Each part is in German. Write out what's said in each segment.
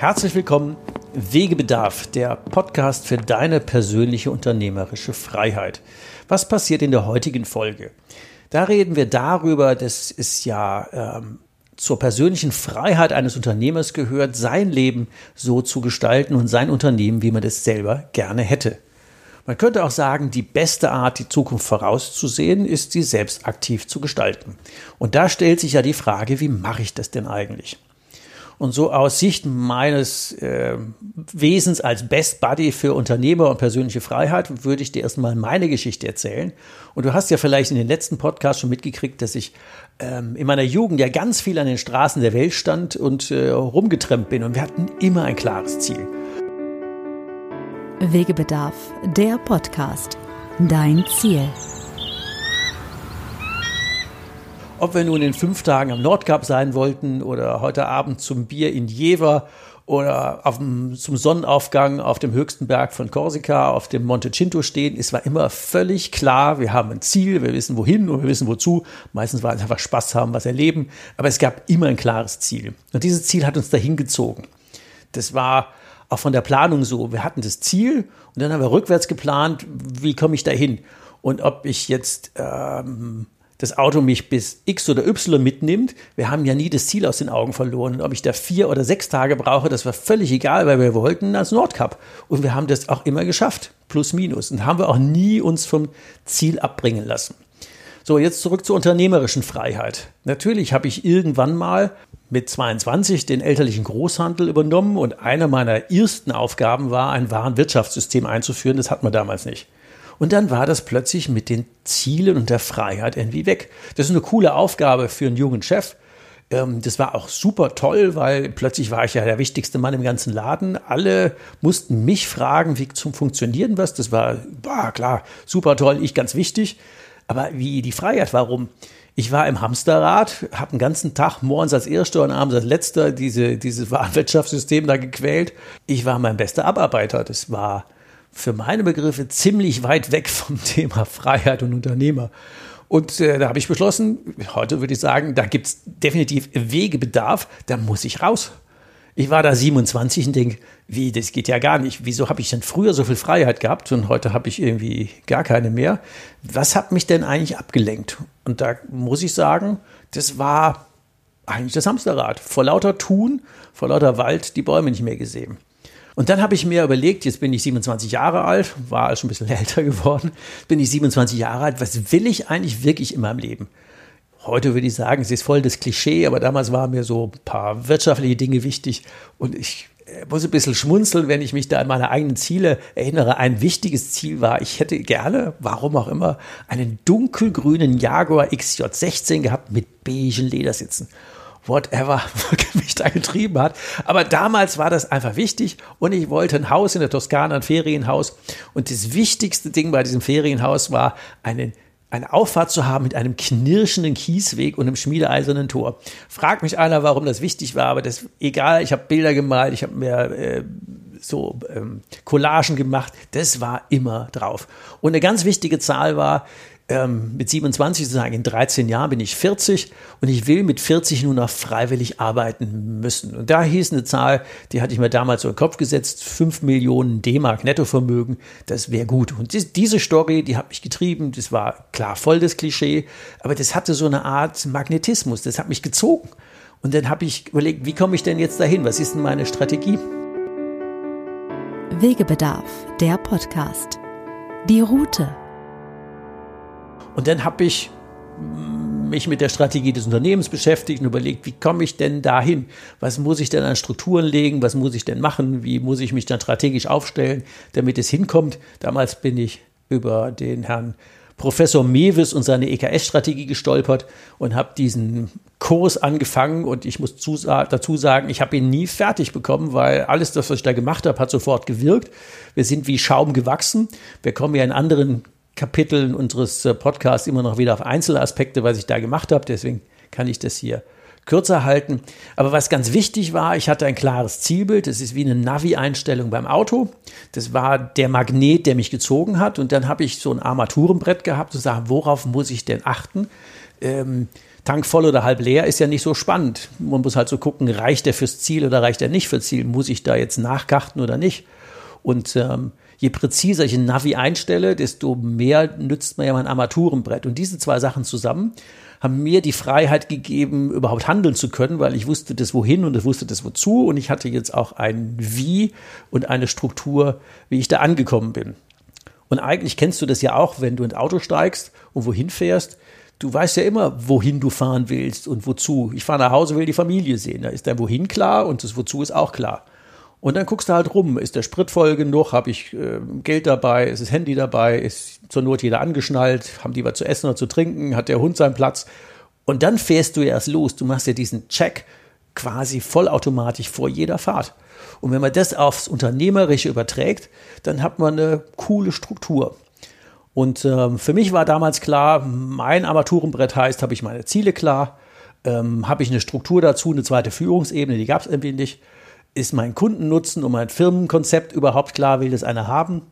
Herzlich willkommen, Wegebedarf, der Podcast für deine persönliche unternehmerische Freiheit. Was passiert in der heutigen Folge? Da reden wir darüber, dass es ja ähm, zur persönlichen Freiheit eines Unternehmers gehört, sein Leben so zu gestalten und sein Unternehmen, wie man es selber gerne hätte. Man könnte auch sagen, die beste Art, die Zukunft vorauszusehen, ist, sie selbst aktiv zu gestalten. Und da stellt sich ja die Frage, wie mache ich das denn eigentlich? Und so aus Sicht meines äh, Wesens als Best Buddy für Unternehmer und persönliche Freiheit würde ich dir erstmal meine Geschichte erzählen. Und du hast ja vielleicht in den letzten Podcasts schon mitgekriegt, dass ich ähm, in meiner Jugend ja ganz viel an den Straßen der Welt stand und äh, rumgetrennt bin. Und wir hatten immer ein klares Ziel. Wegebedarf, der Podcast. Dein Ziel. Ob wir nun in fünf Tagen am Nordkap sein wollten oder heute Abend zum Bier in Jever oder dem, zum Sonnenaufgang auf dem höchsten Berg von Korsika, auf dem Monte Cinto stehen, es war immer völlig klar, wir haben ein Ziel, wir wissen wohin und wir wissen wozu. Meistens war es einfach Spaß haben, was erleben, aber es gab immer ein klares Ziel. Und dieses Ziel hat uns dahin gezogen. Das war auch von der Planung so. Wir hatten das Ziel und dann haben wir rückwärts geplant, wie komme ich dahin? Und ob ich jetzt ähm, das Auto mich bis X oder Y mitnimmt. Wir haben ja nie das Ziel aus den Augen verloren. Und ob ich da vier oder sechs Tage brauche, das war völlig egal, weil wir wollten als Nordcup. Und wir haben das auch immer geschafft. Plus, minus. Und haben wir auch nie uns vom Ziel abbringen lassen. So, jetzt zurück zur unternehmerischen Freiheit. Natürlich habe ich irgendwann mal mit 22 den elterlichen Großhandel übernommen und eine meiner ersten Aufgaben war, ein Warenwirtschaftssystem einzuführen. Das hat man damals nicht. Und dann war das plötzlich mit den Zielen und der Freiheit irgendwie weg. Das ist eine coole Aufgabe für einen jungen Chef. Ähm, das war auch super toll, weil plötzlich war ich ja der wichtigste Mann im ganzen Laden. Alle mussten mich fragen, wie zum Funktionieren was. Das war, war klar, super toll, ich ganz wichtig. Aber wie die Freiheit, warum? Ich war im Hamsterrad, habe den ganzen Tag morgens als Erster und abends als Letzter diese, dieses Warenwirtschaftssystem da gequält. Ich war mein bester Abarbeiter. Das war für meine Begriffe ziemlich weit weg vom Thema Freiheit und Unternehmer. Und äh, da habe ich beschlossen, heute würde ich sagen, da gibt es definitiv Wegebedarf, da muss ich raus. Ich war da 27 und denke, wie, das geht ja gar nicht. Wieso habe ich denn früher so viel Freiheit gehabt und heute habe ich irgendwie gar keine mehr? Was hat mich denn eigentlich abgelenkt? Und da muss ich sagen, das war eigentlich das Hamsterrad. Vor lauter Tun, vor lauter Wald die Bäume nicht mehr gesehen. Und dann habe ich mir überlegt, jetzt bin ich 27 Jahre alt, war also schon ein bisschen älter geworden, bin ich 27 Jahre alt, was will ich eigentlich wirklich in meinem Leben? Heute würde ich sagen, es ist voll das Klischee, aber damals waren mir so ein paar wirtschaftliche Dinge wichtig und ich äh, muss ein bisschen schmunzeln, wenn ich mich da an meine eigenen Ziele erinnere. Ein wichtiges Ziel war, ich hätte gerne, warum auch immer, einen dunkelgrünen Jaguar XJ16 gehabt mit beigen Ledersitzen whatever mich da getrieben hat. Aber damals war das einfach wichtig und ich wollte ein Haus in der Toskana, ein Ferienhaus. Und das wichtigste Ding bei diesem Ferienhaus war, einen eine Auffahrt zu haben mit einem knirschenden Kiesweg und einem schmiedeeisernen Tor. Fragt mich einer, warum das wichtig war, aber das egal. Ich habe Bilder gemalt, ich habe mir äh, so ähm, Collagen gemacht. Das war immer drauf. Und eine ganz wichtige Zahl war, ähm, mit 27 sozusagen in 13 Jahren bin ich 40 und ich will mit 40 nur noch freiwillig arbeiten müssen. Und da hieß eine Zahl, die hatte ich mir damals so in den Kopf gesetzt, 5 Millionen D-Mark Nettovermögen, das wäre gut. Und die, diese Story, die hat mich getrieben, das war klar voll das Klischee, aber das hatte so eine Art Magnetismus, das hat mich gezogen. Und dann habe ich überlegt, wie komme ich denn jetzt dahin? Was ist denn meine Strategie? Wegebedarf, der Podcast. Die Route. Und dann habe ich mich mit der Strategie des Unternehmens beschäftigt und überlegt, wie komme ich denn dahin? Was muss ich denn an Strukturen legen? Was muss ich denn machen? Wie muss ich mich dann strategisch aufstellen, damit es hinkommt? Damals bin ich über den Herrn Professor Mewes und seine EKS-Strategie gestolpert und habe diesen Kurs angefangen und ich muss dazu sagen, ich habe ihn nie fertig bekommen, weil alles das, was ich da gemacht habe, hat sofort gewirkt. Wir sind wie Schaum gewachsen. Wir kommen ja in anderen Kapiteln unseres äh, Podcasts immer noch wieder auf Einzelaspekte, was ich da gemacht habe. Deswegen kann ich das hier kürzer halten. Aber was ganz wichtig war, ich hatte ein klares Zielbild. Das ist wie eine Navi-Einstellung beim Auto. Das war der Magnet, der mich gezogen hat. Und dann habe ich so ein Armaturenbrett gehabt, zu sagen, worauf muss ich denn achten? Ähm, Tank voll oder halb leer ist ja nicht so spannend. Man muss halt so gucken, reicht der fürs Ziel oder reicht er nicht fürs Ziel? Muss ich da jetzt nachkarten oder nicht? Und ähm, je präziser ich ein Navi einstelle, desto mehr nützt man ja mein Armaturenbrett. Und diese zwei Sachen zusammen haben mir die Freiheit gegeben, überhaupt handeln zu können, weil ich wusste das Wohin und ich wusste das Wozu und ich hatte jetzt auch ein Wie und eine Struktur, wie ich da angekommen bin. Und eigentlich kennst du das ja auch, wenn du ins Auto steigst und wohin fährst. Du weißt ja immer, wohin du fahren willst und wozu. Ich fahre nach Hause, will die Familie sehen. Da ist dein Wohin klar und das Wozu ist auch klar. Und dann guckst du halt rum, ist der Sprit voll genug, habe ich äh, Geld dabei, ist das Handy dabei, ist zur Not jeder angeschnallt, haben die was zu essen oder zu trinken, hat der Hund seinen Platz. Und dann fährst du erst los, du machst ja diesen Check quasi vollautomatisch vor jeder Fahrt. Und wenn man das aufs Unternehmerische überträgt, dann hat man eine coole Struktur. Und ähm, für mich war damals klar, mein Armaturenbrett heißt, habe ich meine Ziele klar, ähm, habe ich eine Struktur dazu, eine zweite Führungsebene, die gab es irgendwie nicht ist mein Kundennutzen und mein Firmenkonzept überhaupt klar? Will das einer haben?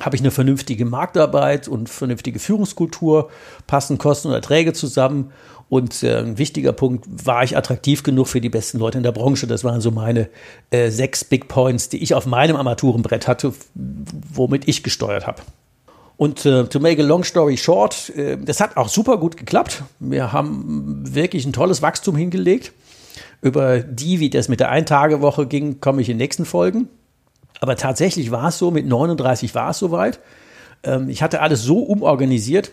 Habe ich eine vernünftige Marktarbeit und vernünftige Führungskultur? Passen Kosten und Erträge zusammen? Und äh, ein wichtiger Punkt, war ich attraktiv genug für die besten Leute in der Branche? Das waren so meine äh, sechs Big Points, die ich auf meinem Armaturenbrett hatte, womit ich gesteuert habe. Und äh, to make a long story short, äh, das hat auch super gut geklappt. Wir haben wirklich ein tolles Wachstum hingelegt. Über die, wie das mit der Eintagewoche ging, komme ich in nächsten Folgen. Aber tatsächlich war es so, mit 39 war es soweit. Ähm, ich hatte alles so umorganisiert,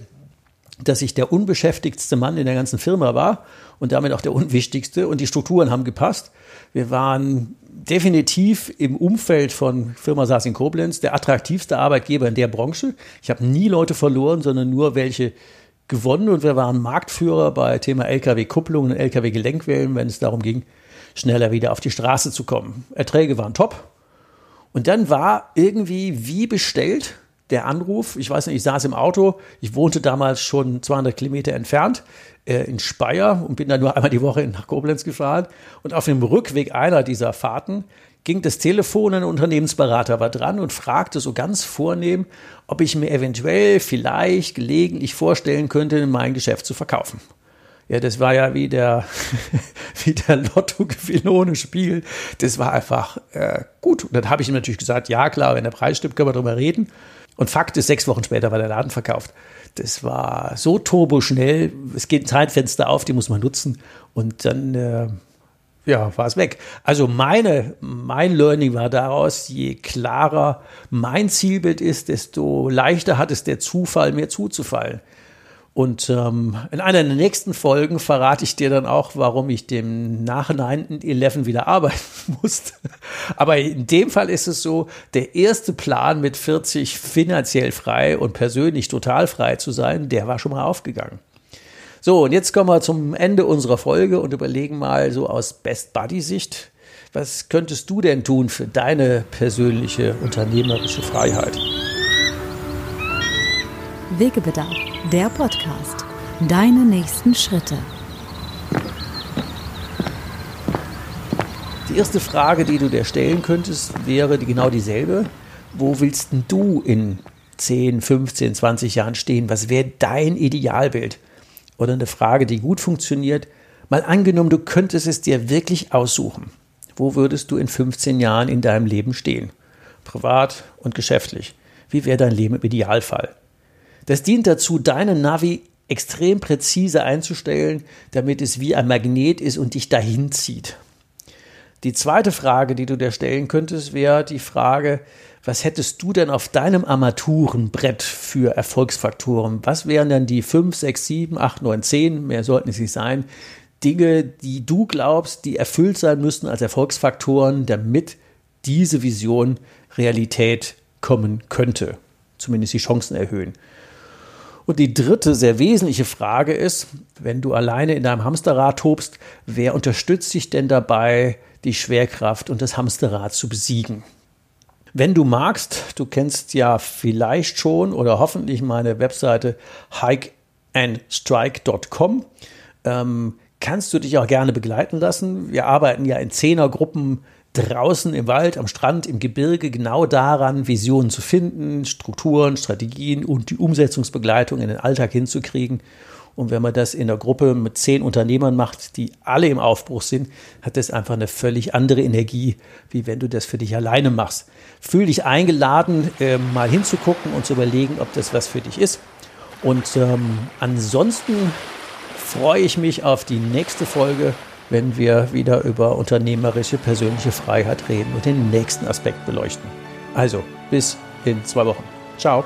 dass ich der unbeschäftigtste Mann in der ganzen Firma war und damit auch der unwichtigste und die Strukturen haben gepasst. Wir waren definitiv im Umfeld von Firma Saas in Koblenz der attraktivste Arbeitgeber in der Branche. Ich habe nie Leute verloren, sondern nur welche, gewonnen und wir waren Marktführer bei Thema Lkw-Kupplung und Lkw-Gelenkwellen, wenn es darum ging, schneller wieder auf die Straße zu kommen. Erträge waren top. Und dann war irgendwie wie bestellt der Anruf. Ich weiß nicht, ich saß im Auto. Ich wohnte damals schon 200 Kilometer entfernt äh, in Speyer und bin dann nur einmal die Woche nach Koblenz gefahren. Und auf dem Rückweg einer dieser Fahrten ging das Telefon, ein Unternehmensberater war dran und fragte so ganz vornehm, ob ich mir eventuell, vielleicht, gelegentlich vorstellen könnte, mein Geschäft zu verkaufen. Ja, das war ja wie der, wie der Lottogewinn ohne Spiel. Das war einfach äh, gut. Und dann habe ich ihm natürlich gesagt, ja klar, wenn der Preis stimmt, können wir drüber reden. Und Fakt ist, sechs Wochen später war der Laden verkauft. Das war so turboschnell. Es geht ein Zeitfenster auf, die muss man nutzen. Und dann äh, ja, war es weg. Also meine, mein Learning war daraus, je klarer mein Zielbild ist, desto leichter hat es der Zufall, mir zuzufallen. Und ähm, in einer der nächsten Folgen verrate ich dir dann auch, warum ich dem nach 9-11 wieder arbeiten musste. Aber in dem Fall ist es so, der erste Plan mit 40 finanziell frei und persönlich total frei zu sein, der war schon mal aufgegangen. So, und jetzt kommen wir zum Ende unserer Folge und überlegen mal so aus Best Buddy Sicht, was könntest du denn tun für deine persönliche unternehmerische Freiheit? Wegebedarf, der Podcast. Deine nächsten Schritte. Die erste Frage, die du dir stellen könntest, wäre die genau dieselbe. Wo willst du in 10, 15, 20 Jahren stehen? Was wäre dein Idealbild? Oder eine Frage, die gut funktioniert. Mal angenommen, du könntest es dir wirklich aussuchen. Wo würdest du in 15 Jahren in deinem Leben stehen? Privat und geschäftlich. Wie wäre dein Leben im Idealfall? Das dient dazu, deine Navi extrem präzise einzustellen, damit es wie ein Magnet ist und dich dahin zieht. Die zweite Frage, die du dir stellen könntest, wäre die Frage, was hättest du denn auf deinem Armaturenbrett für Erfolgsfaktoren? Was wären denn die 5, 6, 7, 8, 9, 10, mehr sollten es nicht sein, Dinge, die du glaubst, die erfüllt sein müssten als Erfolgsfaktoren, damit diese Vision Realität kommen könnte? Zumindest die Chancen erhöhen. Und die dritte sehr wesentliche Frage ist, wenn du alleine in deinem Hamsterrad tobst, wer unterstützt dich denn dabei, die Schwerkraft und das Hamsterrad zu besiegen? Wenn du magst, du kennst ja vielleicht schon oder hoffentlich meine Webseite hikeandstrike.com, ähm, kannst du dich auch gerne begleiten lassen. Wir arbeiten ja in Zehnergruppen draußen im Wald, am Strand, im Gebirge genau daran, Visionen zu finden, Strukturen, Strategien und die Umsetzungsbegleitung in den Alltag hinzukriegen. Und wenn man das in einer Gruppe mit zehn Unternehmern macht, die alle im Aufbruch sind, hat das einfach eine völlig andere Energie, wie wenn du das für dich alleine machst. Fühl dich eingeladen, äh, mal hinzugucken und zu überlegen, ob das was für dich ist. Und ähm, ansonsten freue ich mich auf die nächste Folge, wenn wir wieder über unternehmerische persönliche Freiheit reden und den nächsten Aspekt beleuchten. Also, bis in zwei Wochen. Ciao.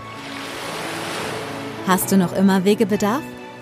Hast du noch immer Wegebedarf?